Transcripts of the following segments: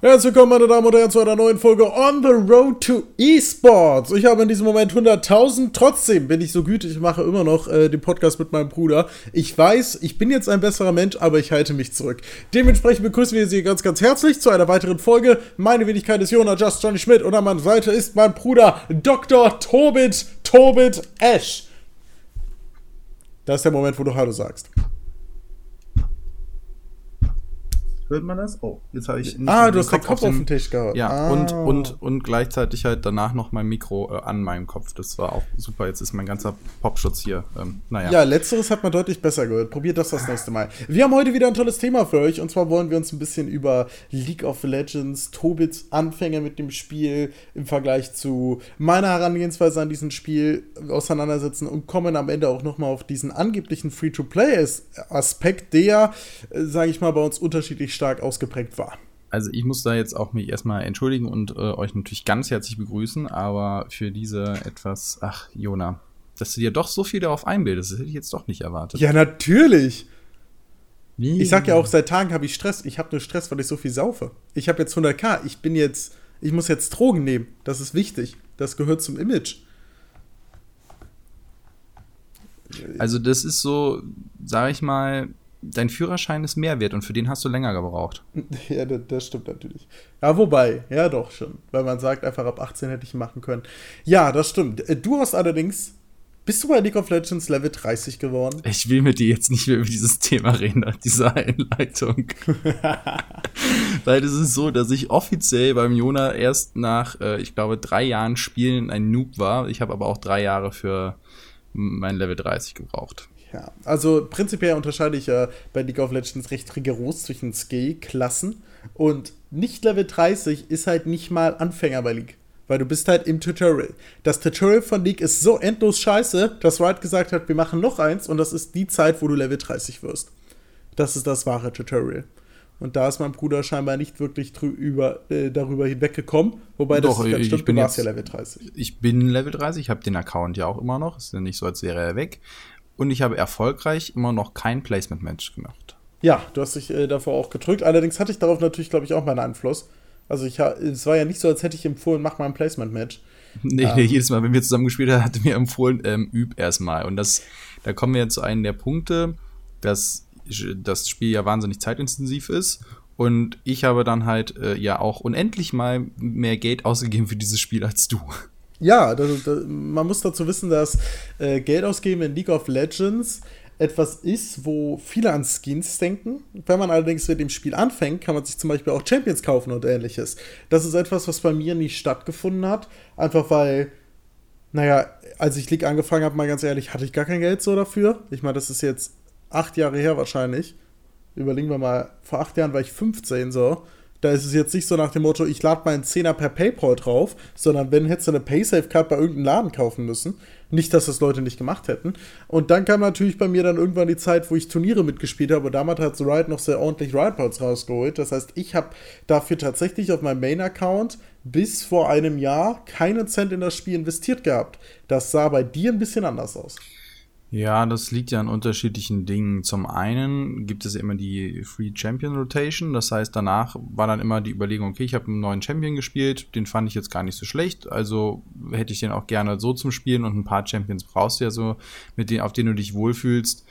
Herzlich willkommen, meine Damen und Herren, zu einer neuen Folge On the Road to Esports. Ich habe in diesem Moment 100.000. Trotzdem bin ich so gütig, ich mache immer noch äh, den Podcast mit meinem Bruder. Ich weiß, ich bin jetzt ein besserer Mensch, aber ich halte mich zurück. Dementsprechend begrüßen wir Sie ganz, ganz herzlich zu einer weiteren Folge. Meine Wenigkeit ist Jona Just Johnny Schmidt und an meiner Seite ist mein Bruder Dr. Tobit Tobit Ash. Das ist der Moment, wo du Hallo sagst. Hört man das? Oh, jetzt habe ich. ah, du hast den Kopf auf den, Tisch gehabt. Ja, ah. und, und, und gleichzeitig halt danach noch mein Mikro äh, an meinem Kopf. Das war auch super. Jetzt ist mein ganzer Popschutz hier. Ähm, naja. Ja, letzteres hat man deutlich besser gehört. Probiert das das nächste Mal. Wir haben heute wieder ein tolles Thema für euch. Und zwar wollen wir uns ein bisschen über League of Legends, Tobits Anfänge mit dem Spiel im Vergleich zu meiner Herangehensweise an diesem Spiel auseinandersetzen und kommen am Ende auch nochmal auf diesen angeblichen Free-to-Play-Aspekt, der, äh, sage ich mal, bei uns unterschiedlich stark ausgeprägt war. Also ich muss da jetzt auch mich erstmal entschuldigen und äh, euch natürlich ganz herzlich begrüßen, aber für diese etwas, ach Jona, dass du dir doch so viel darauf einbildest, das hätte ich jetzt doch nicht erwartet. Ja, natürlich. Wie? Ich sag ja auch, seit Tagen habe ich Stress. Ich habe nur Stress, weil ich so viel saufe. Ich habe jetzt 100k. Ich bin jetzt, ich muss jetzt Drogen nehmen. Das ist wichtig. Das gehört zum Image. Also das ist so, sag ich mal, dein Führerschein ist mehr wert und für den hast du länger gebraucht. Ja, das, das, stimmt natürlich. Ja, wobei, ja doch schon. Weil man sagt, einfach ab 18 hätte ich machen können. Ja, das stimmt. Äh, du hast allerdings, bist du bei League of Legends Level 30 geworden? Ich will mit dir jetzt nicht mehr über dieses Thema reden, nach dieser Einleitung. weil es ist so, dass ich offiziell beim Jona erst nach, äh, ich glaube, drei Jahren Spielen ein Noob war. Ich habe aber auch drei Jahre für mein Level 30 gebraucht. Ja, also prinzipiell unterscheide ich ja bei League of Legends recht rigoros zwischen Skill-Klassen und nicht Level 30 ist halt nicht mal Anfänger bei League. Weil du bist halt im Tutorial. Das Tutorial von League ist so endlos scheiße, dass Riot gesagt hat, wir machen noch eins und das ist die Zeit, wo du Level 30 wirst. Das ist das wahre Tutorial. Und da ist mein Bruder scheinbar nicht wirklich drüber, äh, darüber hinweggekommen. Wobei Doch, das ganz stimmt, du warst ja Level 30. Ich bin Level 30, ich habe den Account ja auch immer noch. Ist ja nicht so, als wäre er weg und ich habe erfolgreich immer noch kein Placement-Match gemacht. Ja, du hast dich äh, davor auch gedrückt. Allerdings hatte ich darauf natürlich, glaube ich, auch meinen Einfluss. Also ich, es war ja nicht so, als hätte ich empfohlen, mach mal ein Placement-Match. Nee, ähm. nee, jedes Mal, wenn wir zusammen gespielt haben, hatte mir empfohlen, ähm, üb erstmal. Und das, da kommen wir jetzt zu einem der Punkte, dass das Spiel ja wahnsinnig zeitintensiv ist. Und ich habe dann halt äh, ja auch unendlich mal mehr Geld ausgegeben für dieses Spiel als du. Ja, das, das, man muss dazu wissen, dass äh, Geld ausgeben in League of Legends etwas ist, wo viele an Skins denken. Wenn man allerdings mit dem Spiel anfängt, kann man sich zum Beispiel auch Champions kaufen und ähnliches. Das ist etwas, was bei mir nie stattgefunden hat. Einfach weil, naja, als ich League angefangen habe, mal ganz ehrlich, hatte ich gar kein Geld so dafür. Ich meine, das ist jetzt acht Jahre her wahrscheinlich. Überlegen wir mal, vor acht Jahren war ich 15 so. Da ist es jetzt nicht so nach dem Motto, ich lade meinen Zehner per PayPal drauf, sondern wenn hättest du eine Paysafe-Card bei irgendeinem Laden kaufen müssen. Nicht, dass das Leute nicht gemacht hätten. Und dann kam natürlich bei mir dann irgendwann die Zeit, wo ich Turniere mitgespielt habe. Und damals hat Riot noch sehr ordentlich Riot-Points rausgeholt. Das heißt, ich habe dafür tatsächlich auf meinem Main-Account bis vor einem Jahr keinen Cent in das Spiel investiert gehabt. Das sah bei dir ein bisschen anders aus. Ja, das liegt ja an unterschiedlichen Dingen. Zum einen gibt es immer die Free Champion Rotation, das heißt, danach war dann immer die Überlegung, okay, ich habe einen neuen Champion gespielt, den fand ich jetzt gar nicht so schlecht, also hätte ich den auch gerne so zum Spielen und ein paar Champions brauchst du ja so, mit denen, auf denen du dich wohlfühlst.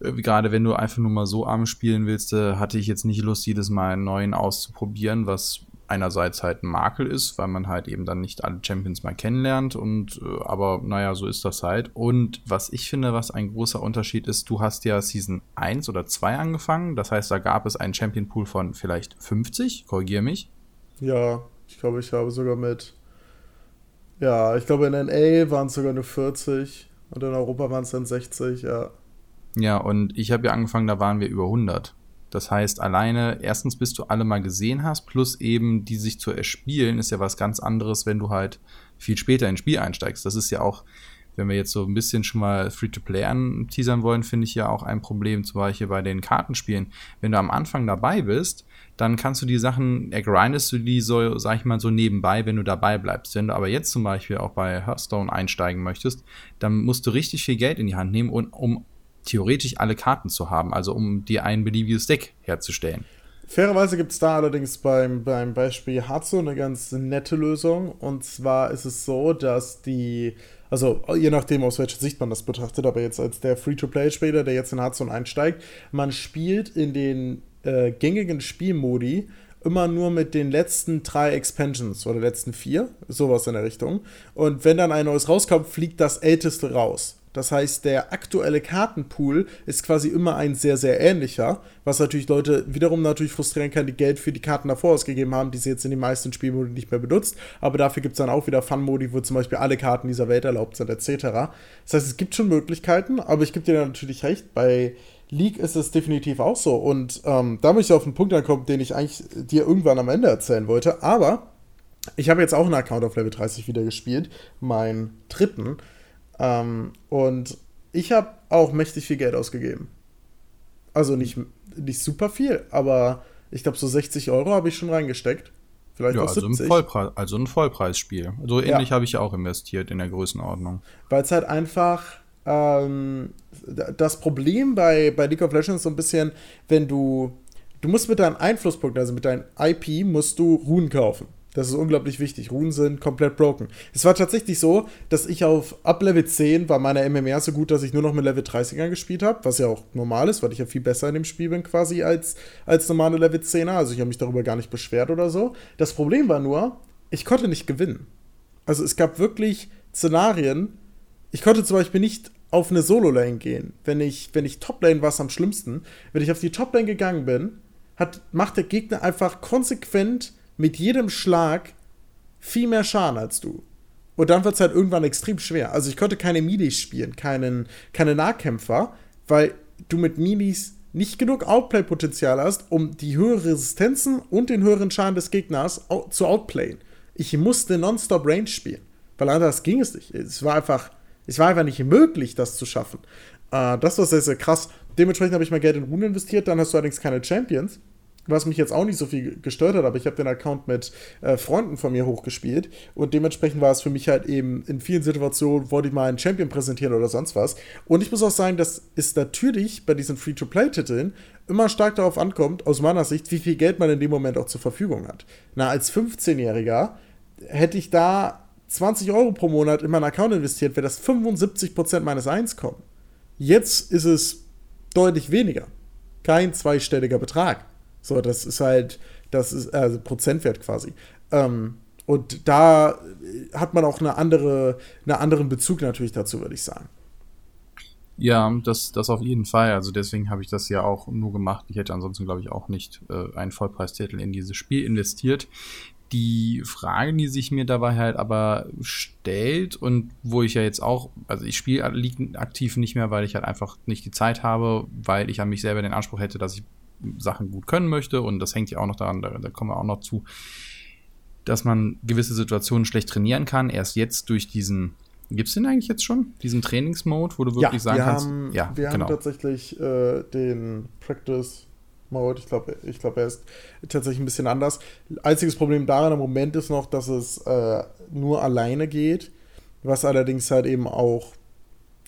Äh, gerade wenn du einfach nur mal so arm spielen willst, äh, hatte ich jetzt nicht Lust, jedes Mal einen neuen auszuprobieren, was einerseits halt ein Makel ist, weil man halt eben dann nicht alle Champions mal kennenlernt und äh, aber naja, so ist das halt. Und was ich finde, was ein großer Unterschied ist, du hast ja Season 1 oder 2 angefangen, das heißt, da gab es einen Champion Pool von vielleicht 50, korrigiere mich. Ja, ich glaube, ich habe sogar mit ja, ich glaube in NA waren es sogar nur 40 und in Europa waren es dann 60, ja. Ja, und ich habe ja angefangen, da waren wir über 100. Das heißt, alleine, erstens, bis du alle mal gesehen hast, plus eben die sich zu erspielen, ist ja was ganz anderes, wenn du halt viel später ins Spiel einsteigst. Das ist ja auch, wenn wir jetzt so ein bisschen schon mal Free-to-Play anteasern wollen, finde ich ja auch ein Problem, zum Beispiel bei den Kartenspielen. Wenn du am Anfang dabei bist, dann kannst du die Sachen, ergrindest du die so, sag ich mal, so nebenbei, wenn du dabei bleibst. Wenn du aber jetzt zum Beispiel auch bei Hearthstone einsteigen möchtest, dann musst du richtig viel Geld in die Hand nehmen, um theoretisch alle Karten zu haben, also um dir ein beliebiges Deck herzustellen. Fairerweise gibt es da allerdings beim, beim Beispiel Hearthstone eine ganz nette Lösung. Und zwar ist es so, dass die, also je nachdem, aus welcher Sicht man das betrachtet, aber jetzt als der Free-to-Play-Spieler, der jetzt in Hearthstone einsteigt, man spielt in den äh, gängigen Spielmodi immer nur mit den letzten drei Expansions oder letzten vier, sowas in der Richtung. Und wenn dann ein neues rauskommt, fliegt das älteste raus. Das heißt, der aktuelle Kartenpool ist quasi immer ein sehr, sehr ähnlicher, was natürlich Leute wiederum natürlich frustrieren kann, die Geld für die Karten davor ausgegeben haben, die sie jetzt in den meisten Spielmodi nicht mehr benutzt. Aber dafür gibt es dann auch wieder Fun-Modi, wo zum Beispiel alle Karten dieser Welt erlaubt sind, etc. Das heißt, es gibt schon Möglichkeiten, aber ich gebe dir natürlich recht, bei League ist es definitiv auch so. Und ähm, da möchte ich auf einen Punkt ankommen, den ich eigentlich dir irgendwann am Ende erzählen wollte. Aber ich habe jetzt auch einen Account auf Level 30 wieder gespielt, meinen dritten. Ähm, und ich habe auch mächtig viel Geld ausgegeben. Also nicht, nicht super viel, aber ich glaube, so 60 Euro habe ich schon reingesteckt. Vielleicht ja, auch also 70. Ein Vollpreis, also ein Vollpreisspiel. So ähnlich ja. habe ich auch investiert in der Größenordnung. Weil es halt einfach ähm, das Problem bei, bei League of Legends so ein bisschen, wenn du, du musst mit deinen Einflusspunkten, also mit deinem IP, musst du Runen kaufen. Das ist unglaublich wichtig. Runen sind komplett broken. Es war tatsächlich so, dass ich auf ab Level 10 war meine MMR so gut, dass ich nur noch mit Level 30er gespielt habe, was ja auch normal ist, weil ich ja viel besser in dem Spiel bin quasi als, als normale Level 10er. Also ich habe mich darüber gar nicht beschwert oder so. Das Problem war nur, ich konnte nicht gewinnen. Also es gab wirklich Szenarien, ich konnte zum Beispiel nicht auf eine Solo-Lane gehen. Wenn ich, wenn ich Top-Lane war es am schlimmsten. Wenn ich auf die Top-Lane gegangen bin, hat, macht der Gegner einfach konsequent mit jedem Schlag viel mehr Schaden als du. Und dann wird es halt irgendwann extrem schwer. Also ich konnte keine Milis spielen, keinen, keine Nahkämpfer, weil du mit Milis nicht genug Outplay-Potenzial hast, um die höheren Resistenzen und den höheren Schaden des Gegners zu outplayen. Ich musste nonstop Range spielen, weil anders ging es nicht. Es war einfach es war einfach nicht möglich, das zu schaffen. Äh, das war sehr, sehr krass. Dementsprechend habe ich mein Geld in Runen investiert. Dann hast du allerdings keine Champions. Was mich jetzt auch nicht so viel gestört hat, aber ich habe den Account mit äh, Freunden von mir hochgespielt und dementsprechend war es für mich halt eben in vielen Situationen, wollte ich mal einen Champion präsentieren oder sonst was. Und ich muss auch sagen, dass es natürlich bei diesen Free-to-Play-Titeln immer stark darauf ankommt, aus meiner Sicht, wie viel Geld man in dem Moment auch zur Verfügung hat. Na, als 15-Jähriger hätte ich da 20 Euro pro Monat in meinen Account investiert, wäre das 75% meines Einkommens. Jetzt ist es deutlich weniger. Kein zweistelliger Betrag. So, das ist halt, das ist also Prozentwert quasi. Ähm, und da hat man auch eine andere, einen anderen Bezug natürlich dazu, würde ich sagen. Ja, das, das auf jeden Fall. Also deswegen habe ich das ja auch nur gemacht. Ich hätte ansonsten, glaube ich, auch nicht äh, einen Vollpreistitel in dieses Spiel investiert. Die Frage, die sich mir dabei halt aber stellt und wo ich ja jetzt auch, also ich spiele aktiv nicht mehr, weil ich halt einfach nicht die Zeit habe, weil ich an mich selber den Anspruch hätte, dass ich Sachen gut können möchte und das hängt ja auch noch daran, da, da kommen wir auch noch zu, dass man gewisse Situationen schlecht trainieren kann. Erst jetzt durch diesen Gibt es den eigentlich jetzt schon? Diesen Trainingsmode, wo du wirklich ja, sagen kannst? Haben, ja, wir genau. haben tatsächlich äh, den Practice Mode. Ich glaube, ich glaub, er ist tatsächlich ein bisschen anders. Einziges Problem daran im Moment ist noch, dass es äh, nur alleine geht, was allerdings halt eben auch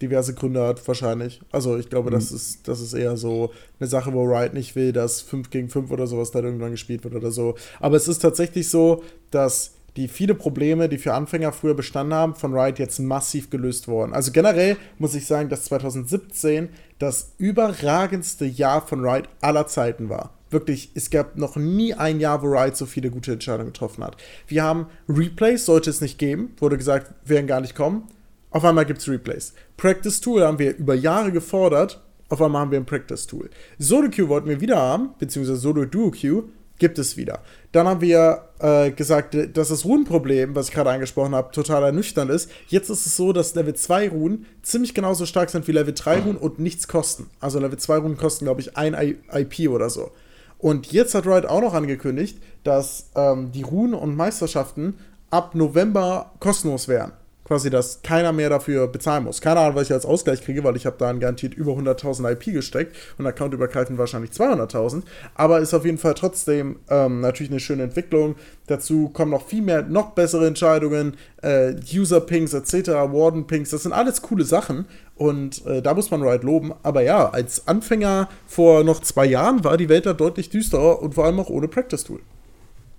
diverse Gründe hat, wahrscheinlich. Also ich glaube, mhm. das, ist, das ist eher so eine Sache, wo Riot nicht will, dass 5 gegen 5 oder sowas dann irgendwann gespielt wird oder so. Aber es ist tatsächlich so, dass die viele Probleme, die für Anfänger früher bestanden haben, von Riot jetzt massiv gelöst wurden. Also generell muss ich sagen, dass 2017 das überragendste Jahr von Riot aller Zeiten war. Wirklich, es gab noch nie ein Jahr, wo Riot so viele gute Entscheidungen getroffen hat. Wir haben Replays, sollte es nicht geben, wurde gesagt, werden gar nicht kommen. Auf einmal gibt es Replays. Practice Tool haben wir über Jahre gefordert, auf einmal haben wir ein Practice Tool. Solo Queue wollten wir wieder haben, beziehungsweise Solo Duo Queue, gibt es wieder. Dann haben wir äh, gesagt, dass das Runenproblem, was ich gerade angesprochen habe, total ernüchternd ist. Jetzt ist es so, dass Level 2 Runen ziemlich genauso stark sind wie Level 3 Runen und nichts kosten. Also Level 2 Runen kosten, glaube ich, ein IP oder so. Und jetzt hat Riot auch noch angekündigt, dass ähm, die Runen und Meisterschaften ab November kostenlos wären quasi, dass keiner mehr dafür bezahlen muss. Keine Ahnung, was ich als Ausgleich kriege, weil ich habe da garantiert über 100.000 IP gesteckt und accountübergreifend wahrscheinlich 200.000. Aber ist auf jeden Fall trotzdem ähm, natürlich eine schöne Entwicklung. Dazu kommen noch viel mehr, noch bessere Entscheidungen, äh, User-Pings etc., Warden-Pings, das sind alles coole Sachen. Und äh, da muss man Riot loben. Aber ja, als Anfänger vor noch zwei Jahren war die Welt da deutlich düsterer und vor allem auch ohne Practice-Tool.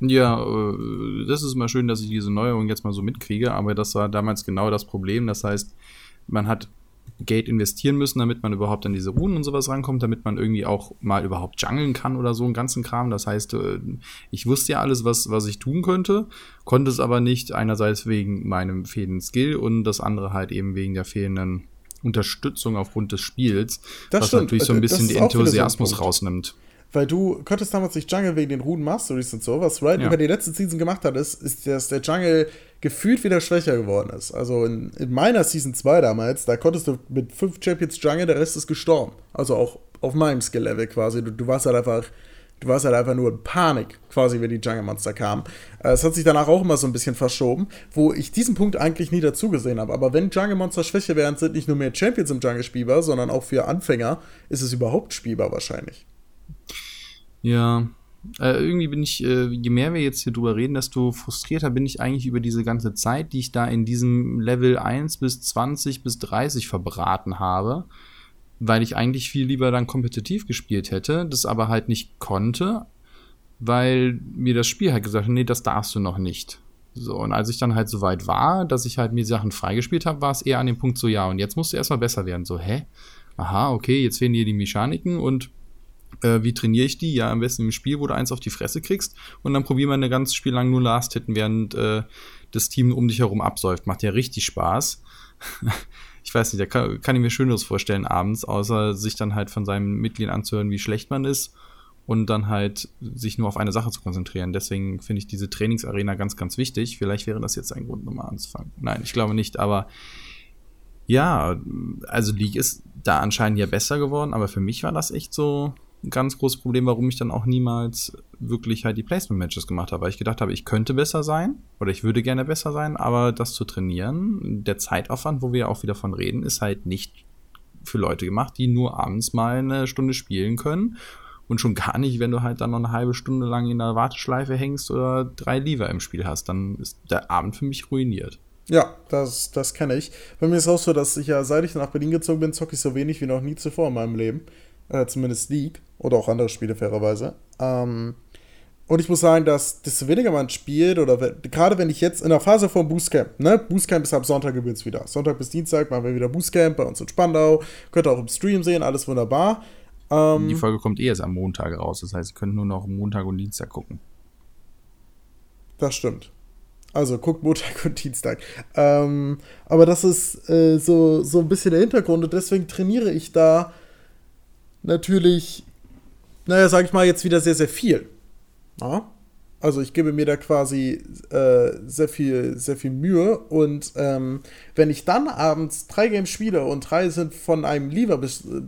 Ja, äh, das ist mal schön, dass ich diese Neuerung jetzt mal so mitkriege, aber das war damals genau das Problem. Das heißt, man hat Geld investieren müssen, damit man überhaupt an diese Runen und sowas rankommt, damit man irgendwie auch mal überhaupt jungeln kann oder so einen ganzen Kram. Das heißt, äh, ich wusste ja alles, was, was ich tun könnte, konnte es aber nicht, einerseits wegen meinem fehlenden Skill und das andere halt eben wegen der fehlenden Unterstützung aufgrund des Spiels, das was stimmt. natürlich so ein Äh, bisschen den so Enthusiasmus Punkt. rausnimmt. Weil du konntest damals nicht Jungle wegen den Ruden Masteries und so. Was Riot Ja. über die letzte Season gemacht hat, ist, ist, dass der Jungle gefühlt wieder schwächer geworden ist. Also in, in meiner Season 2 damals, da konntest du mit fünf Champions Jungle, der Rest ist gestorben. Also auch auf meinem Skill-Level quasi. Du, du warst halt einfach. Du warst halt einfach nur in Panik, quasi, wenn die Jungle-Monster kamen. Äh, Es hat sich danach auch immer so ein bisschen verschoben, wo ich diesen Punkt eigentlich nie dazu gesehen habe. Aber wenn Jungle-Monster schwächer werden, sind nicht nur mehr Champions im Jungle spielbar, sondern auch für Anfänger ist es überhaupt spielbar wahrscheinlich. Ja, äh, irgendwie bin ich, äh, je mehr wir jetzt hier drüber reden, desto frustrierter bin ich eigentlich über diese ganze Zeit, die ich da in diesem Level 1 bis 20 bis 30 verbraten habe, weil ich eigentlich viel lieber dann kompetitiv gespielt hätte, das aber halt nicht konnte, weil mir das Spiel halt gesagt hat, nee, das darfst du noch nicht. So, und als ich dann halt so weit war, dass ich halt mir Sachen freigespielt habe, war es eher an dem Punkt so, ja, und jetzt musst du erstmal besser werden. So, hä? Aha, okay, jetzt fehlen dir die Mechaniken und äh, wie trainiere ich die? Ja, am besten im Spiel, wo du eins auf die Fresse kriegst und dann probieren wir ein ganzes Spiel lang nur Last hitten, während äh, das Team um dich herum absäuft. Macht ja richtig Spaß. ich weiß nicht, da kann, kann ich mir Schöneres vorstellen abends, außer sich dann halt von seinen Mitgliedern anzuhören, wie schlecht man ist und dann halt sich nur auf eine Sache zu konzentrieren. Deswegen finde ich diese Trainingsarena ganz, ganz wichtig. Vielleicht wäre das jetzt ein Grund, nochmal anzufangen. Nein, ich glaube nicht, aber ja, also League ist da anscheinend ja besser geworden, aber für mich war das echt so ein ganz großes Problem, warum ich dann auch niemals wirklich halt die Placement-Matches gemacht habe, weil ich gedacht habe, ich könnte besser sein oder ich würde gerne besser sein, aber das zu trainieren, der Zeitaufwand, wo wir auch wieder von reden, ist halt nicht für Leute gemacht, die nur abends mal eine Stunde spielen können und schon gar nicht, wenn du halt dann noch eine halbe Stunde lang in der Warteschleife hängst oder drei Lever im Spiel hast, dann ist der Abend für mich ruiniert. Ja, das, das kenne ich. Bei mir ist auch so, dass ich ja, seit ich nach Berlin gezogen bin, zocke ich so wenig wie noch nie zuvor in meinem Leben. Äh, zumindest League oder auch andere Spiele, fairerweise. Ähm, und ich muss sagen, dass desto weniger man spielt, oder gerade wenn ich jetzt in der Phase vom Boostcamp, ne, Boostcamp ist ab Sonntag übrigens wieder. Sonntag bis Dienstag machen wir wieder Boostcamp bei uns in Spandau. Könnt ihr auch im Stream sehen, alles wunderbar. Ähm, Die Folge kommt eh erst am Montag raus, das heißt, ihr könnt nur noch Montag und Dienstag gucken. Das stimmt. Also guckt Montag und Dienstag. Ähm, aber das ist äh, so, so ein bisschen der Hintergrund und deswegen trainiere ich da natürlich, naja, sag ich mal, jetzt wieder sehr, sehr viel. Ja? Also ich gebe mir da quasi äh, sehr viel, sehr viel Mühe und ähm, wenn ich dann abends drei Games spiele und drei sind von einem Lever bes- äh,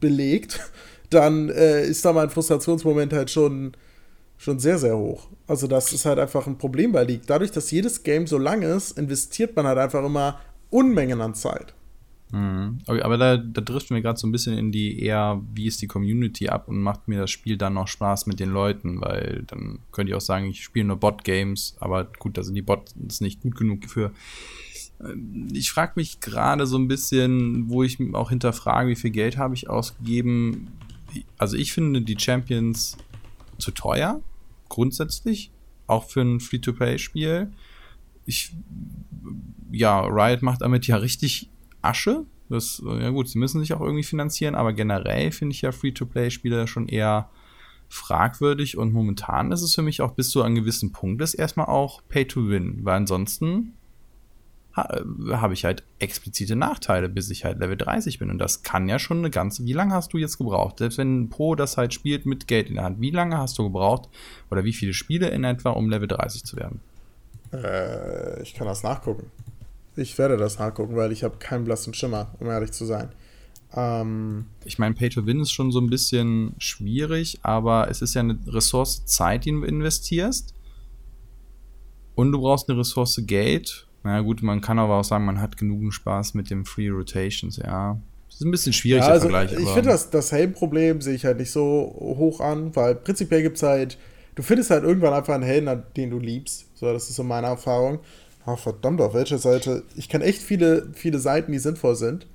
belegt, dann äh, ist da mein Frustrationsmoment halt schon, schon sehr, sehr hoch. Also das ist halt einfach ein Problem bei League. Dadurch, dass jedes Game so lang ist, investiert man halt einfach immer Unmengen an Zeit. Mhm. Aber da, da driften wir gerade so ein bisschen in die eher, wie ist die Community ab und macht mir das Spiel dann noch Spaß mit den Leuten, weil dann könnte ich auch sagen, ich spiele nur Bot-Games, aber gut, da sind die Bots nicht gut genug für. Ähm, Ich frage mich gerade so ein bisschen, wo ich auch hinterfrage, wie viel Geld habe ich ausgegeben. Also ich finde die Champions zu teuer, grundsätzlich, auch für ein Free-to-Play-Spiel. Ich, ja, Riot macht damit ja richtig Asche. Das, äh, ja gut, sie müssen sich auch irgendwie finanzieren, aber generell finde ich ja Free-to-Play-Spiele schon eher fragwürdig und momentan ist es für mich auch bis zu einem gewissen Punkt ist erstmal auch Pay-to-Win, weil ansonsten ha habe ich halt explizite Nachteile, bis ich halt Level 30 bin und das kann ja schon eine ganze, wie lange hast du jetzt gebraucht? Selbst wenn ein Pro das halt spielt mit Geld in der Hand, wie lange hast du gebraucht oder wie viele Spiele in etwa, um Level 30 zu werden? Äh, ich kann das nachgucken. Ich werde das nachgucken, weil ich habe keinen blassen Schimmer, um ehrlich zu sein. Ähm, ich meine, Pay to Win ist schon so ein bisschen schwierig, aber es ist ja eine Ressource Zeit, die du investierst. Und du brauchst eine Ressource Geld. Na naja, gut, man kann aber auch sagen, man hat genug Spaß mit dem Free Rotations, ja. Das ist ein bisschen schwierig, ja, also Vergleich. Ich finde das, das Helm-Problem sehe ich halt nicht so hoch an, weil prinzipiell gibt es halt, du findest halt irgendwann einfach einen Helden, den du liebst. So, das ist so meine Erfahrung. Oh, verdammt, auf welcher Seite? Ich kenne echt viele, viele Seiten, die sinnvoll sind.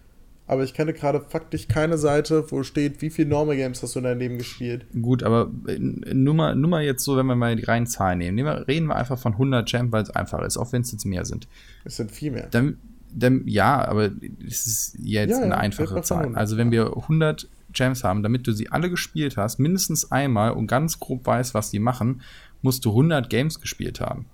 aber ich kenne gerade faktisch keine Seite, wo steht, wie viele Normal Games hast du in deinem Leben gespielt. Gut, aber äh, nur mal, nur mal jetzt so, wenn wir mal die reinen Zahlen nehmen. nehmen wir, reden wir einfach von 100 Champ, weil es einfach ist, auch wenn es jetzt mehr sind. Es sind viel mehr. Dann, dann, ja, aber es ist jetzt ja, eine ja, einfache Zahl. Also wenn wir 100 Champs haben, damit du sie alle gespielt hast, mindestens einmal und ganz grob weißt, was die machen, musst du 100 Games gespielt haben.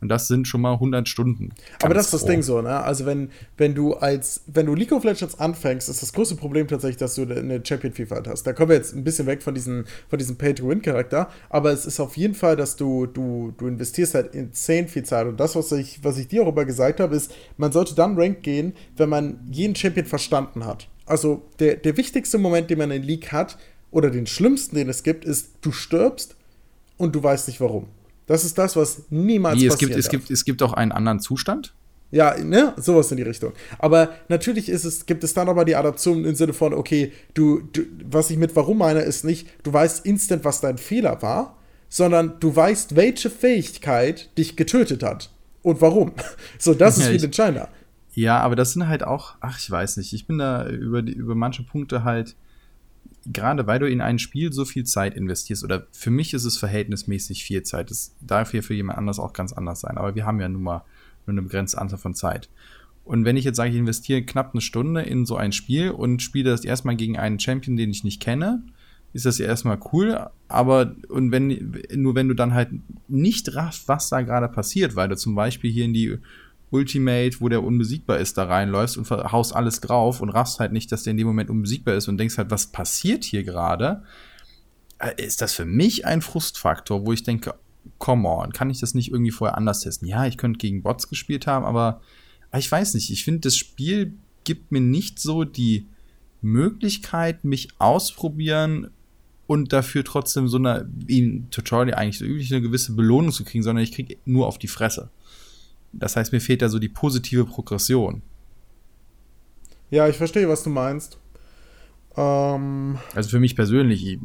Und das sind schon mal 100 Stunden. Aber das ist das Ding so, ne? Also wenn, wenn du als, wenn du League of Legends anfängst, ist das größte Problem tatsächlich, dass du eine Champion-Vielfalt hast. Da kommen wir jetzt ein bisschen weg von diesem, von diesem Pay-to-Win-Charakter, aber es ist auf jeden Fall, dass du, du, du investierst halt insane viel Zeit. Und das, was ich, was ich dir auch immer gesagt habe, ist, man sollte dann Rank gehen, wenn man jeden Champion verstanden hat. Also der, der wichtigste Moment, den man in League hat, oder den schlimmsten, den es gibt, ist, du stirbst und du weißt nicht warum. Das ist das, was niemals Wie, es gibt, es gibt Es gibt auch einen anderen Zustand? Ja, ne, sowas in die Richtung. Aber natürlich ist es, gibt es dann aber die Adaption im Sinne von, okay, du, du, was ich mit warum meine, ist nicht, du weißt instant, was dein Fehler war, sondern du weißt, welche Fähigkeit dich getötet hat und warum. So, das ist ja, viel entscheidender. Ja, aber das sind halt auch, ach, ich weiß nicht, ich bin da über, die, über manche Punkte halt gerade weil du in ein Spiel so viel Zeit investierst, oder für mich ist es verhältnismäßig viel Zeit, das darf hier für jemand anders auch ganz anders sein, aber wir haben ja nun mal nur eine begrenzte Anzahl von Zeit. Und wenn ich jetzt sage, ich investiere knapp eine Stunde in so ein Spiel und spiele das erstmal gegen einen Champion, den ich nicht kenne, ist das ja erstmal cool, aber und wenn, nur wenn du dann halt nicht raffst, was da gerade passiert, weil du zum Beispiel hier in die Ultimate, wo der unbesiegbar ist, da reinläufst und haust alles drauf und raffst halt nicht, dass der in dem Moment unbesiegbar ist und denkst halt, was passiert hier gerade, äh, ist das für mich ein Frustfaktor, wo ich denke, come on, kann ich das nicht irgendwie vorher anders testen? Ja, ich könnte gegen Bots gespielt haben, aber ich weiß nicht, ich finde, das Spiel gibt mir nicht so die Möglichkeit, mich ausprobieren und dafür trotzdem so eine, wie im Tutorial eigentlich so üblich, eine gewisse Belohnung zu kriegen, sondern ich kriege nur auf die Fresse. Das heißt, mir fehlt da so die positive Progression. Ja, ich verstehe, was du meinst. Ähm also für mich persönlich,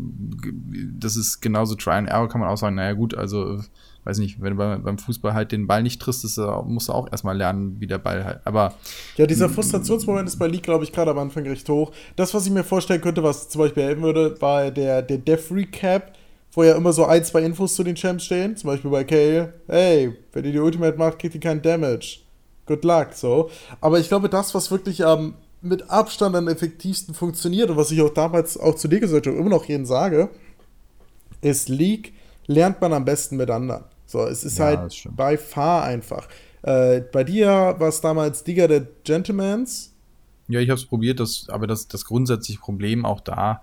das ist genauso Try and Error, kann man auch sagen, naja gut, also weiß nicht, wenn du beim Fußball halt den Ball nicht triffst, das musst du auch erstmal lernen, wie der Ball halt. Aber. Ja, dieser Frustrationsmoment ist bei League, glaube ich, gerade am Anfang recht hoch. Das, was ich mir vorstellen könnte, was zum Beispiel helfen würde, bei der, der Death Recap, wo ja immer so ein, zwei Infos zu den Champs stehen. Zum Beispiel bei Kale, hey, wenn ihr die Ultimate macht, kriegt ihr keinen Damage. Good luck, so. Aber ich glaube, das, was wirklich ähm, mit Abstand am effektivsten funktioniert und was ich auch damals auch zu dir gesagt habe, immer noch jeden sage, ist League lernt man am besten mit anderen. So, es ist ja, halt bei far einfach. Äh, bei dir war es damals Digger der Gentlemans. Ja, ich habe es probiert, das, aber das, das grundsätzliche Problem auch da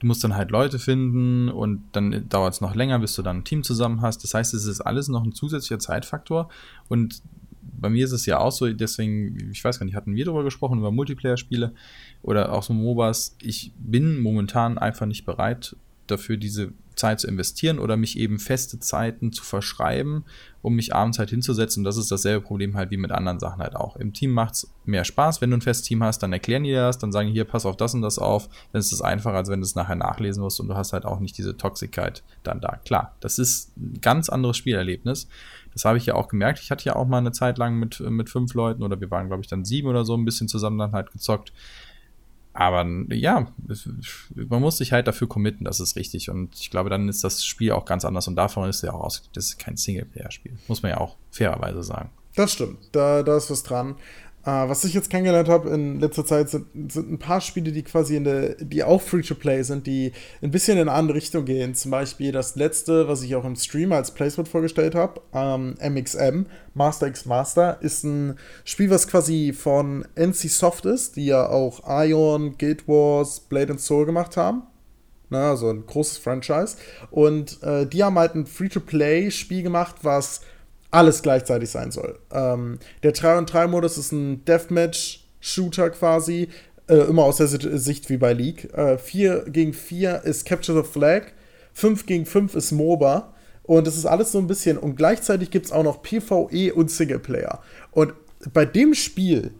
Du musst dann halt Leute finden und dann dauert es noch länger, bis du dann ein Team zusammen hast. Das heißt, es ist alles noch ein zusätzlicher Zeitfaktor. Und bei mir ist es ja auch so, deswegen, ich weiß gar nicht, hatten wir darüber gesprochen, über Multiplayer-Spiele oder auch so MOBAs. Ich bin momentan einfach nicht bereit, dafür diese Zeit zu investieren oder mich eben feste Zeiten zu verschreiben, um mich abends halt hinzusetzen. Und das ist dasselbe Problem halt wie mit anderen Sachen halt auch. Im Team macht es mehr Spaß, wenn du ein festes Team hast, dann erklären die das, dann sagen die hier, pass auf das und das auf. Dann ist es einfacher, als wenn du es nachher nachlesen musst und du hast halt auch nicht diese Toxigkeit dann da. Klar, das ist ein ganz anderes Spielerlebnis. Das habe ich ja auch gemerkt. Ich hatte ja auch mal eine Zeit lang mit, mit fünf Leuten oder wir waren, glaube ich, dann sieben oder so ein bisschen zusammen dann halt gezockt. Aber ja, man muss sich halt dafür committen, das ist richtig. Und ich glaube, dann ist das Spiel auch ganz anders. Und davon ist ja auch aus, das ist kein Singleplayer-Spiel. Muss man ja auch fairerweise sagen. Das stimmt, da, da ist was dran. Uh, was ich jetzt kennengelernt habe in letzter Zeit sind, sind ein paar Spiele, die quasi in der, die auch Free-to-Play sind, die ein bisschen in eine andere Richtung gehen. Zum Beispiel das letzte, was ich auch im Stream als Placement vorgestellt habe, ähm, MXM, Master X Master, ist ein Spiel, was quasi von NC Soft ist, die ja auch Ion, Guild Wars, Blade and Soul gemacht haben. Na, also ein großes Franchise. Und äh, die haben halt ein Free-to-Play-Spiel gemacht, was alles gleichzeitig sein soll. Ähm, der 3 und 3 Modus ist ein Deathmatch-Shooter quasi, äh, immer aus der Sicht wie bei League. Äh, 4 gegen 4 ist Capture the Flag, 5 gegen 5 ist MOBA. Und das ist alles so ein bisschen. Und gleichzeitig gibt es auch noch PvE und Singleplayer. Und bei dem Spiel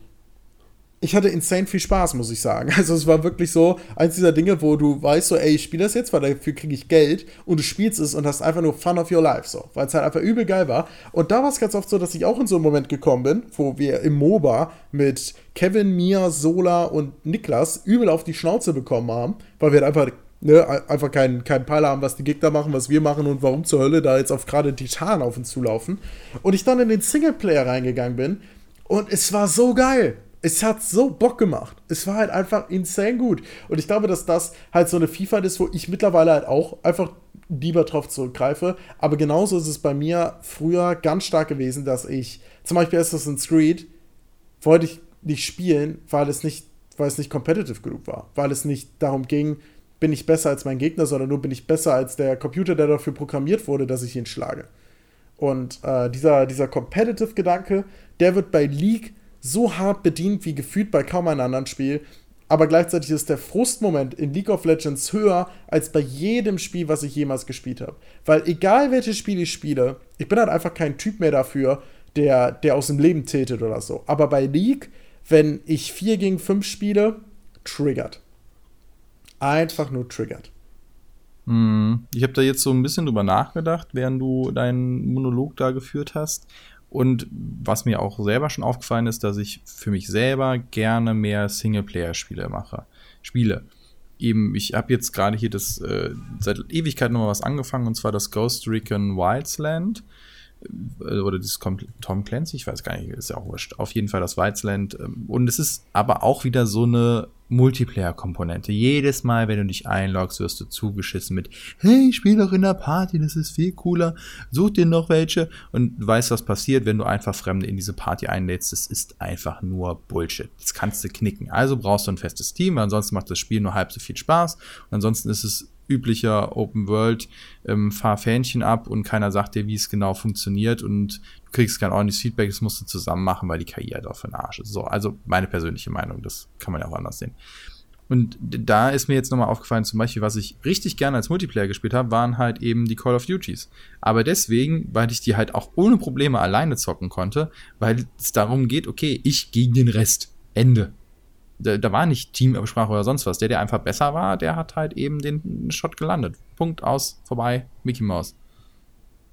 ich hatte insane viel Spaß, muss ich sagen. Also es war wirklich so eins dieser Dinge, wo du weißt so, ey, ich spiele das jetzt, weil dafür kriege ich Geld und du spielst es und hast einfach nur Fun of your life, so, weil es halt einfach übel geil war. Und da war es ganz oft so, dass ich auch in so einen Moment gekommen bin, wo wir im MOBA mit Kevin, Mia, Sola und Niklas übel auf die Schnauze bekommen haben, weil wir halt einfach Ne, einfach keinen kein Peiler haben, was die Gegner machen, was wir machen und warum zur Hölle da jetzt auf gerade Titan auf uns zulaufen. Und ich dann in den Singleplayer reingegangen bin und es war so geil es hat so Bock gemacht. Es war halt einfach insane gut. Und ich glaube, dass das halt so eine FIFA ist, wo ich mittlerweile halt auch einfach lieber drauf zurückgreife. Aber genauso ist es bei mir früher ganz stark gewesen, dass ich zum Beispiel Assassin's Creed wollte ich nicht spielen, weil es nicht, weil es nicht competitive genug war. Weil es nicht darum ging, bin ich besser als mein Gegner, sondern nur bin ich besser als der Computer, der dafür programmiert wurde, dass ich ihn schlage. Und äh, dieser, dieser Competitive-Gedanke, der wird bei League so hart bedient wie gefühlt bei kaum einem anderen Spiel. Aber gleichzeitig ist der Frustmoment in League of Legends höher als bei jedem Spiel, was ich jemals gespielt habe. Weil egal welches Spiel ich spiele, ich bin halt einfach kein Typ mehr dafür, der, der aus dem Leben tätet oder so. Aber bei League, wenn ich 4 gegen 5 spiele, triggert. Einfach nur triggert. Hm, ich habe da jetzt so ein bisschen drüber nachgedacht, während du deinen Monolog da geführt hast. Und was mir auch selber schon aufgefallen ist, dass ich für mich selber gerne mehr Singleplayer-Spiele mache. Spiele. Eben, ich habe jetzt gerade hier das äh, seit Ewigkeit noch mal was angefangen, und zwar das Ghost Recon Wildsland. Äh, oder das Tom Clancy, ich weiß gar nicht, ist ja auch wurscht. Auf jeden Fall das Wildsland. Ähm, und es ist aber auch wieder so eine Multiplayer-Komponente. Jedes Mal, wenn du dich einloggst, wirst du zugeschissen mit, hey, spiel doch in der Party, das ist viel cooler, such dir noch welche und weißt, was passiert, wenn du einfach Fremde in diese Party einlädst. Das ist einfach nur Bullshit. Das kannst du knicken. Also brauchst du ein festes Team, ansonsten macht das Spiel nur halb so viel Spaß und ansonsten ist es üblicher Open World, ähm, fahr Fähnchen ab und keiner sagt dir, wie es genau funktioniert und du kriegst kein ordentliches Feedback, das musst du zusammen machen, weil die KI halt auch für den Arsch ist. So, also meine persönliche Meinung, das kann man ja auch anders sehen. Und da ist mir jetzt nochmal aufgefallen, zum Beispiel, was ich richtig gerne als Multiplayer gespielt habe, waren halt eben die Call of Duties. Aber deswegen, weil ich die halt auch ohne Probleme alleine zocken konnte, weil es darum geht, okay, ich gegen den Rest. Ende da, da war nicht Teamabsprache oder sonst was. Der, der einfach besser war, der hat halt eben den Shot gelandet. Punkt aus, vorbei, Mickey Mouse.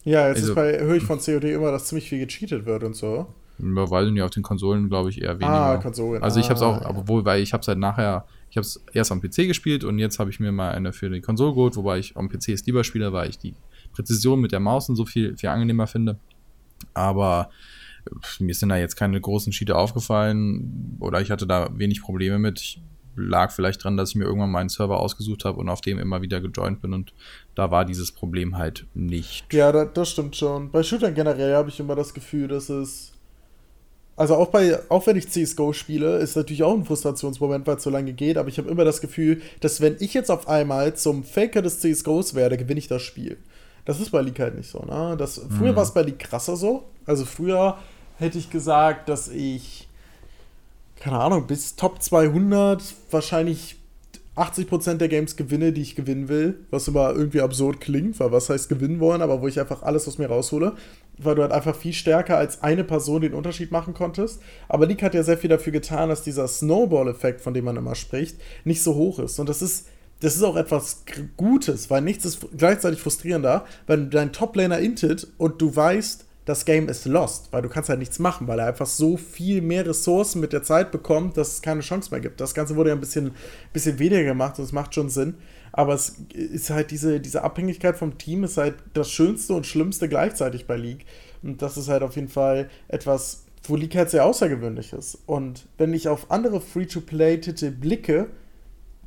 Ja, jetzt also, ist bei, höre ich von COD immer, dass ziemlich viel gecheatet wird und so. Weil ja auf den Konsolen, glaube ich, eher weniger. Ah, Konsolen. Also ich habe es auch, ah, obwohl, weil ich habe es halt nachher, ich habe es erst am PC gespielt und jetzt habe ich mir mal eine für die Konsole geholt, wobei ich am PC es lieber spiele, weil ich die Präzision mit der Maus und so viel, viel angenehmer finde. Aber mir sind da jetzt keine großen Schiede aufgefallen oder ich hatte da wenig Probleme mit. Ich lag vielleicht dran, dass ich mir irgendwann meinen Server ausgesucht habe und auf dem immer wieder gejoint bin und da war dieses Problem halt nicht. Ja, das, das stimmt schon. Bei Shootern generell habe ich immer das Gefühl, dass es also auch bei, auch wenn ich CSGO spiele, ist natürlich auch ein Frustrationsmoment, weil es so lange geht, aber ich habe immer das Gefühl, dass wenn ich jetzt auf einmal zum Faker des CSGOs werde, gewinne ich das Spiel. Das ist bei League halt nicht so, ne? Das, früher mhm. war es bei League krasser so. Also früher hätte ich gesagt, dass ich, keine Ahnung, bis Top 200 wahrscheinlich 80% der Games gewinne, die ich gewinnen will, was immer irgendwie absurd klingt, weil was heißt gewinnen wollen, aber wo ich einfach alles aus mir raushole, weil du halt einfach viel stärker als eine Person den Unterschied machen konntest. Aber League hat ja sehr viel dafür getan, dass dieser Snowball-Effekt, von dem man immer spricht, nicht so hoch ist. Und das ist, das ist auch etwas Gutes, weil nichts ist gleichzeitig frustrierender, wenn dein Top-Laner intet und du weißt, das Game ist lost, weil du kannst halt nichts machen, weil er einfach so viel mehr Ressourcen mit der Zeit bekommt, dass es keine Chance mehr gibt. Das Ganze wurde ja ein bisschen, bisschen weniger gemacht und es macht schon Sinn. Aber es ist halt diese, diese Abhängigkeit vom Team ist halt das Schönste und Schlimmste gleichzeitig bei League. Und das ist halt auf jeden Fall etwas, wo League halt sehr außergewöhnlich ist. Und wenn ich auf andere Free-to-Play-Titel blicke,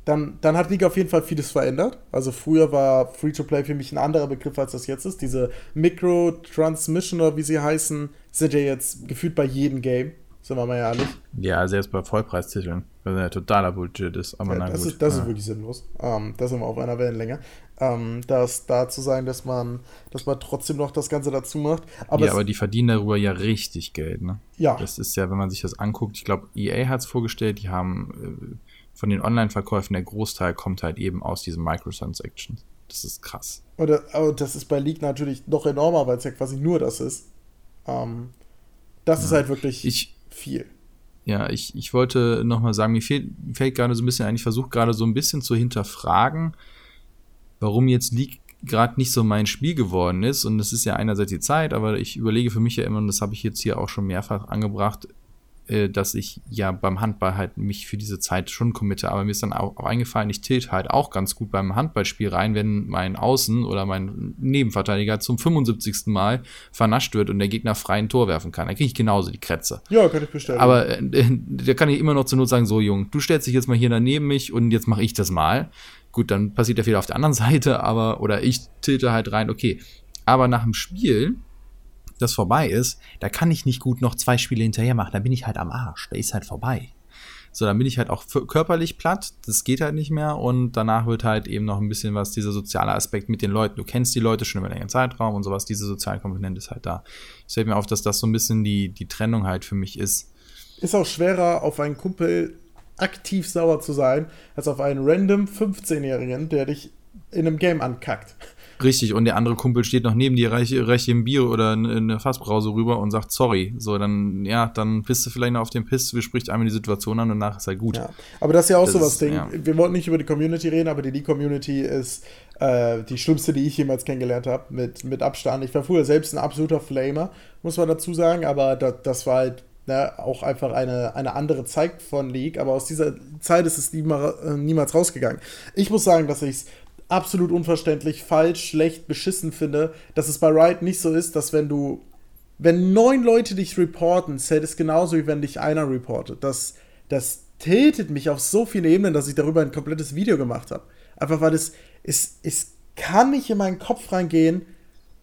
dann, dann hat League auf jeden Fall vieles verändert. Also früher war Free-to-Play für mich ein anderer Begriff, als das jetzt ist. Diese Micro-Transmission oder wie sie heißen, sind ja jetzt gefühlt bei jedem Game. Sind wir mal ehrlich. Ja, also jetzt bei Vollpreistiteln, was ja totaler Bullshit ist. Aber ja, das, ist, das ja. ist wirklich sinnlos. Ähm, da sind wir auf einer Wellenlänge. Ähm, das da zu sein, dass man, dass man trotzdem noch das Ganze dazu macht. Aber ja, aber die verdienen darüber ja richtig Geld, ne? Ja. Das ist ja, wenn man sich das anguckt, ich glaube, EA hat es vorgestellt, die haben äh, von den Online-Verkäufen, der Großteil kommt halt eben aus diesen Microtransactions. Das ist krass. Oder, aber das ist bei League natürlich noch enormer, weil es ja quasi nur das ist. Ähm, das ja. ist halt wirklich ich, viel. Ja, ich, ich wollte nochmal sagen, mir fehlt, fällt gerade so ein bisschen ein, ich versuche gerade so ein bisschen zu hinterfragen, warum jetzt League gerade nicht so mein Spiel geworden ist. Und das ist ja einerseits die Zeit, aber ich überlege für mich ja immer, und das habe ich jetzt hier auch schon mehrfach angebracht, äh, dass ich ja beim Handball halt mich für diese Zeit schon committe. Aber mir ist dann auch, auch eingefallen, ich tilt halt auch ganz gut beim Handballspiel rein, wenn mein Außen oder mein Nebenverteidiger zum 75. Mal vernascht wird und der Gegner freien Tor werfen kann. Dann kriege ich genauso die Krätze. Ja, kann ich bestellen. Aber äh, da kann ich immer noch zur Not sagen, so Jung, du stellst dich jetzt mal hier daneben mich und jetzt mache ich das mal. Gut, dann passiert der Fehler auf der anderen Seite, aber, oder ich tilte halt rein, okay. Aber nach dem Spiel, das vorbei ist, da kann ich nicht gut noch zwei Spiele hinterher machen. Da bin ich halt am Arsch. Da ist halt vorbei. So, dann bin ich halt auch körperlich platt. Das geht halt nicht mehr. Und danach wird halt eben noch ein bisschen was, dieser soziale Aspekt mit den Leuten. Du kennst die Leute schon über einen längeren Zeitraum und sowas. Diese soziale Komponente ist halt da. Es fällt mir auf, dass das so ein bisschen die, die Trennung halt für mich ist. Ist auch schwerer, auf einen Kumpel aktiv sauer zu sein, als auf einen random 15-Jährigen, der dich in einem Game ankackt. Richtig, und der andere Kumpel steht noch neben dir, reicht, reicht ein Bier oder eine Fassbrause rüber und sagt sorry. So, dann, ja, dann bist du vielleicht noch auf dem Piss, bespricht einmal die Situation an und danach ist halt gut. Ja, aber das ist ja auch das so was Ding. Ja. Wir wollten nicht über die Community reden, aber die League-Community ist äh, die schlimmste, die ich jemals kennengelernt habe, mit, mit Abstand. Ich war früher selbst ein absoluter Flamer, muss man dazu sagen, aber das, das war halt ne, auch einfach eine, eine andere Zeit von League, aber aus dieser Zeit ist es niemals, äh, niemals rausgegangen. Ich muss sagen, dass ich es absolut unverständlich, falsch, schlecht, beschissen finde, dass es bei Riot nicht so ist, dass wenn du, wenn neun Leute dich reporten, zählt es genauso, wie wenn dich einer reportet. Das, das tiltet mich auf so viele Ebenen, dass ich darüber ein komplettes Video gemacht habe. Einfach weil es, es, es kann nicht in meinen Kopf reingehen,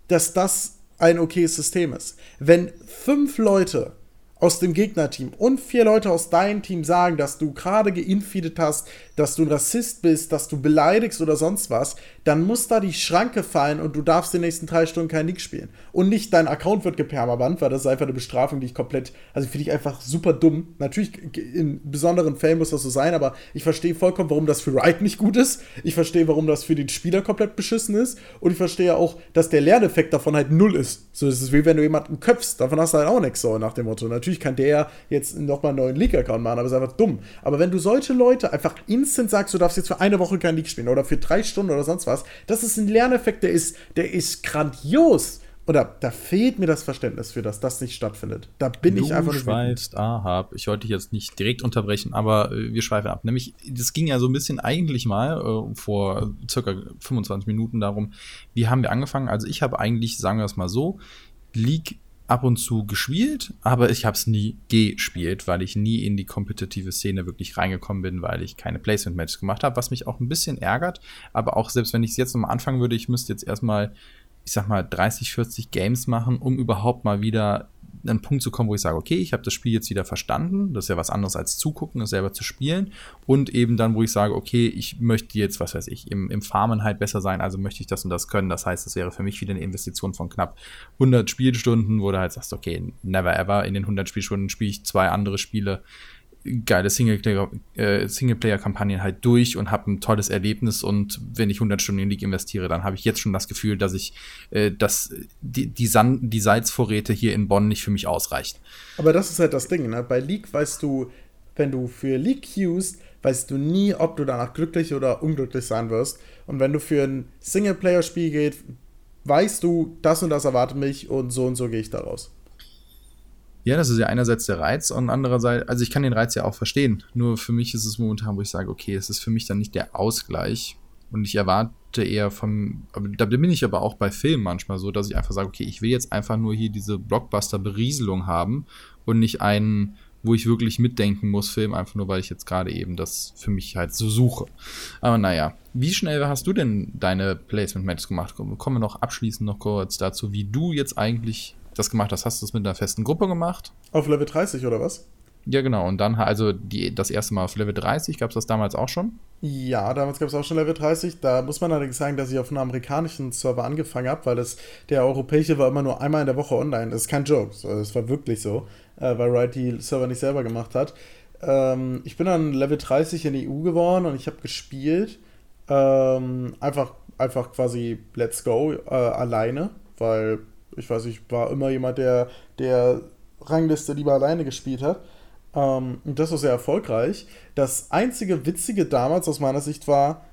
dass das ein okayes System ist. Wenn fünf Leute aus dem Gegnerteam. Und vier Leute aus deinem Team sagen, dass du gerade geinfeedet hast, dass du ein Rassist bist, dass du beleidigst oder sonst was, dann muss da die Schranke fallen und du darfst die nächsten drei Stunden kein League spielen. Und nicht dein Account wird gepermabannt, weil das ist einfach eine Bestrafung, die ich komplett, also finde ich einfach super dumm. Natürlich, in besonderen Fällen muss das so sein, aber ich verstehe vollkommen, warum das für Riot nicht gut ist. Ich verstehe, warum das für den Spieler komplett beschissen ist. Und ich verstehe auch, dass der Lerneffekt davon halt null ist. So ist es wie wenn du jemanden köpfst, davon hast du halt auch nichts so nach dem Motto. Natürlich kann der jetzt nochmal einen neuen League-Account machen, aber es ist einfach dumm. Aber wenn du solche Leute einfach in instant sagst, du darfst jetzt für eine Woche kein League spielen oder für drei Stunden oder sonst was, das ist ein Lerneffekt, der ist, der ist grandios. Oder da fehlt mir das Verständnis für, dass das nicht stattfindet. Da bin du ich einfach Du schweifst, aha, ich wollte dich jetzt nicht direkt unterbrechen, aber äh, wir schweifen ab. Nämlich, das ging ja so ein bisschen eigentlich mal äh, vor circa 25 Minuten darum, wie haben wir angefangen? Also ich habe eigentlich, sagen wir es mal so, League ab und zu gespielt, aber ich habe es nie gespielt, weil ich nie in die kompetitive Szene wirklich reingekommen bin, weil ich keine Placement-Matches gemacht habe, was mich auch ein bisschen ärgert. Aber auch selbst wenn ich es jetzt nochmal anfangen würde, ich müsste jetzt erstmal, ich sag mal, 30, 40 Games machen, um überhaupt mal wieder einen Punkt zu kommen, wo ich sage, okay, ich habe das Spiel jetzt wieder verstanden. Das ist ja was anderes als zugucken, es selber zu spielen. Und eben dann, wo ich sage, okay, ich möchte jetzt, was weiß ich, im, im Farmen halt besser sein, also möchte ich das und das können. Das heißt, das wäre für mich wieder eine Investition von knapp 100 Spielstunden, wo du halt sagst, okay, never ever, in den 100 Spielstunden spiele ich zwei andere Spiele geile äh, Singleplayer-Kampagnen halt durch und habe ein tolles Erlebnis und wenn ich 100 Stunden in League investiere, dann habe ich jetzt schon das Gefühl, dass ich, äh, dass die, die, die Salzvorräte hier in Bonn nicht für mich ausreichen. Aber das ist halt das Ding, ne? Bei League weißt du, wenn du für League queuest, weißt du nie, ob du danach glücklich oder unglücklich sein wirst. Und wenn du für ein Singleplayer-Spiel gehst, weißt du, das und das erwartet mich und so und so gehe ich daraus. Ja, das ist ja einerseits der Reiz und andererseits, also ich kann den Reiz ja auch verstehen. Nur für mich ist es momentan, wo ich sage, okay, es ist für mich dann nicht der Ausgleich. Und ich erwarte eher vom, da bin ich aber auch bei Filmen manchmal so, dass ich einfach sage, okay, ich will jetzt einfach nur hier diese Blockbuster-Berieselung haben und nicht einen, wo ich wirklich mitdenken muss, Film, einfach nur, weil ich jetzt gerade eben das für mich halt so suche. Aber naja, wie schnell hast du denn deine Placement-Matches gemacht? Kommen wir noch abschließend noch kurz dazu, wie du jetzt eigentlich das gemacht hast. Hast du das mit einer festen Gruppe gemacht? Auf Level 30 oder was? Ja, genau. Und dann, also die, das erste Mal auf Level 30, gab es das damals auch schon? Ja, damals gab es auch schon Level 30. Da muss man allerdings sagen, dass ich auf einem amerikanischen Server angefangen habe, weil das, der europäische war immer nur einmal in der Woche online. Das ist kein Joke. Das war wirklich so, äh, weil Riot die Server nicht selber gemacht hat. Ähm, ich bin dann Level 30 in die EU geworden und ich habe gespielt. Ähm, einfach, einfach quasi Let's Go äh, alleine, weil ich weiß, ich war immer jemand, der der Rangliste lieber alleine gespielt hat. Ähm, und das war sehr erfolgreich. Das einzige Witzige damals aus meiner Sicht war,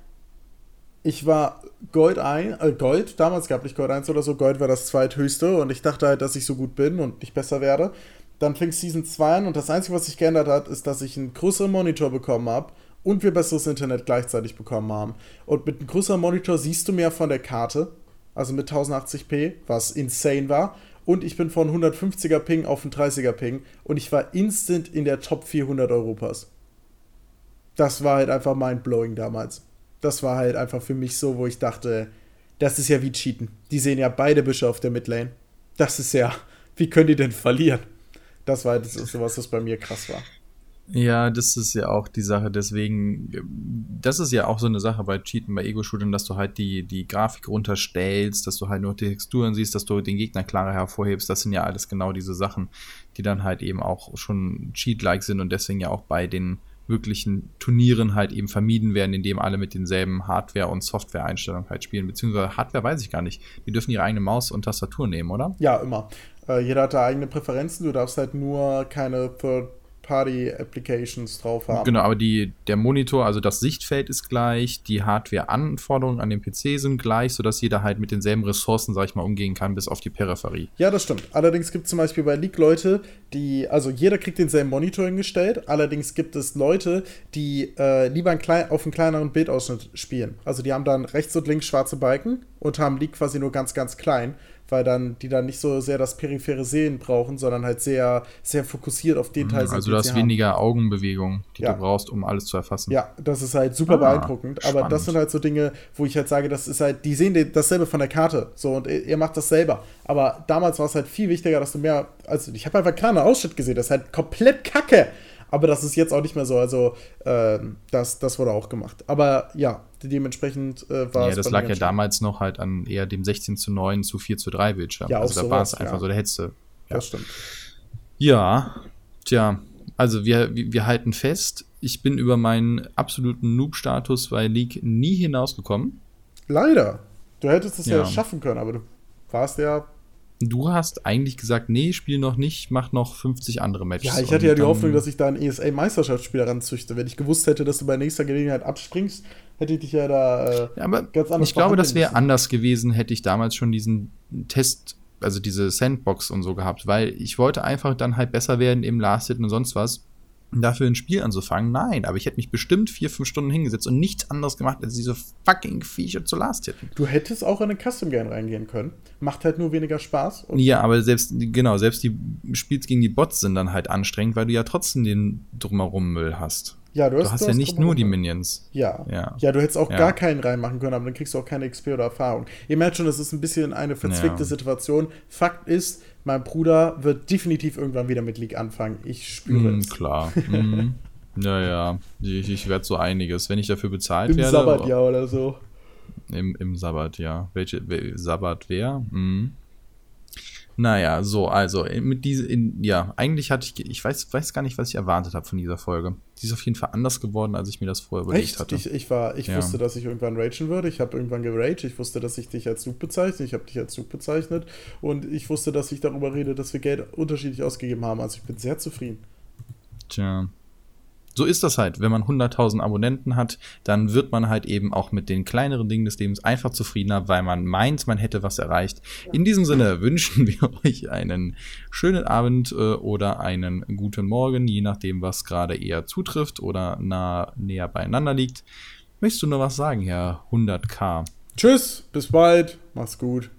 ich war Gold ein, äh, Gold, damals gab nicht Gold 1 oder so, Gold war das zweithöchste und ich dachte halt, dass ich so gut bin und nicht besser werde. Dann fing Season 2 an und das Einzige, was sich geändert hat, ist, dass ich einen größeren Monitor bekommen habe und wir besseres Internet gleichzeitig bekommen haben. Und mit einem größeren Monitor siehst du mehr von der Karte, also mit 1080p, was insane war. Und ich bin von 150er Ping auf einen 30er Ping und ich war instant in der Top 400 Europas. Das war halt einfach mind-blowing damals. Das war halt einfach für mich so, wo ich dachte, das ist ja wie Cheaten. Die sehen ja beide Büsche auf der Midlane. Das ist ja, wie können die denn verlieren? Das war ist sowas, was bei mir krass war. Ja, das ist ja auch die Sache. Deswegen, das ist ja auch so eine Sache bei Cheaten, bei Ego-Shootern, dass du halt die, die Grafik runterstellst, dass du halt nur die Texturen siehst, dass du den Gegner klarer hervorhebst. Das sind ja alles genau diese Sachen, die dann halt eben auch schon Cheat-like sind und deswegen ja auch bei den wirklichen Turnieren halt eben vermieden werden, indem alle mit denselben Hardware- und Software-Einstellungen halt spielen. Beziehungsweise Hardware weiß ich gar nicht. Die dürfen ihre eigene Maus und Tastatur nehmen, oder? Ja, immer. Äh, jeder hat da eigene Präferenzen. Du darfst halt nur keine Party-Applications drauf haben. Genau, aber die, der Monitor, also das Sichtfeld ist gleich, die Hardware-Anforderungen an den PC sind gleich, sodass jeder halt mit denselben Ressourcen, sag ich mal, umgehen kann, bis auf die Peripherie. Ja, das stimmt. Allerdings gibt es zum Beispiel bei League Leute, die, also jeder kriegt denselben Monitor hingestellt, allerdings gibt es Leute, die äh, lieber ein klein, auf einen kleineren Bildausschnitt spielen. Also die haben dann rechts und links schwarze Balken und haben League quasi nur ganz, ganz klein weil dann die dann nicht so sehr das periphere Sehen brauchen, sondern halt sehr, sehr fokussiert auf Details. Also du hast weniger Augenbewegung, die ja. du brauchst, um alles zu erfassen. Ja, das ist halt super ah, beeindruckend. Spannend. Aber das sind halt so Dinge, wo ich halt sage, das ist halt, die sehen dasselbe von der Karte. So, und ihr macht das selber. Aber damals war es halt viel wichtiger, dass du mehr, also ich habe einfach keinen Ausschnitt gesehen, das ist halt komplett kacke. Aber das ist jetzt auch nicht mehr so. Also, äh, das, das wurde auch gemacht. Aber ja, dementsprechend äh, war ja, es. Ja, das lag ja damals noch halt an eher dem 16 zu 9 zu 4 zu 3 Bildschirm. Ja, also da war es einfach ja. so der Hetze. Ja. Das stimmt. Ja, tja, also wir, wir halten fest, ich bin über meinen absoluten Noob-Status bei League nie hinausgekommen. Leider. Du hättest es ja. ja schaffen können, aber du warst ja Du hast eigentlich gesagt, nee, spiel noch nicht, mach noch 50 andere Matches. Ja, ich hatte ja die Hoffnung, dass ich da ein ESA-Meisterschaftsspieler ranzüchte. Wenn ich gewusst hätte, dass du bei nächster Gelegenheit abspringst, hätte ich dich ja da äh, ja, aber ganz anders Ich glaube, das wäre anders gewesen, hätte ich damals schon diesen Test, also diese Sandbox und so gehabt, weil ich wollte einfach dann halt besser werden im Last Hit und sonst was dafür ein Spiel anzufangen. Nein, aber ich hätte mich bestimmt vier, fünf Stunden hingesetzt und nichts anderes gemacht, als diese fucking Viecher zu last hitten. Du hättest auch in eine Custom Game reingehen können. Macht halt nur weniger Spaß. ja, aber selbst, genau, selbst die Spiels gegen die Bots sind dann halt anstrengend, weil du ja trotzdem den drumherum Müll hast. Ja, du hast, du hast du ja hast nicht nur die Minions. Ja. ja. Ja, du hättest auch ja. gar keinen reinmachen können, aber dann kriegst du auch keine XP oder Erfahrung. Ihr merkt schon, das ist ein bisschen eine verzwickte ja. Situation. Fakt ist, mein Bruder wird definitiv irgendwann wieder mit League anfangen. Ich spüre mm, es. Klar. mm. Ja, ja. Ich, ich werde so einiges. Wenn ich dafür bezahlt Im werde. Im Sabbatjahr oder so. Im, Im Sabbat, ja. Welche Sabbat wer? Mhm. Naja, so, also mit diese, in, ja, eigentlich hatte ich, ich weiß, weiß gar nicht, was ich erwartet habe von dieser Folge. Die ist auf jeden Fall anders geworden, als ich mir das vorher überlegt Echt? hatte. Ich, ich war, ich ja. wusste, dass ich irgendwann ragen würde. Ich habe irgendwann geraged. Ich wusste, dass ich dich als Zug bezeichne. Ich habe dich als Zug bezeichnet. Und ich wusste, dass ich darüber rede, dass wir Geld unterschiedlich ausgegeben haben. Also ich bin sehr zufrieden. Tja so ist das halt. Wenn man 100.000 Abonnenten hat, dann wird man halt eben auch mit den kleineren Dingen des Lebens einfach zufriedener, weil man meint, man hätte was erreicht. In diesem Sinne wünschen wir euch einen schönen Abend äh, oder einen guten Morgen, je nachdem, was gerade eher zutrifft oder nah näher beieinander liegt. Möchtest du noch was sagen, Herr 100k? Tschüss, bis bald, mach's gut.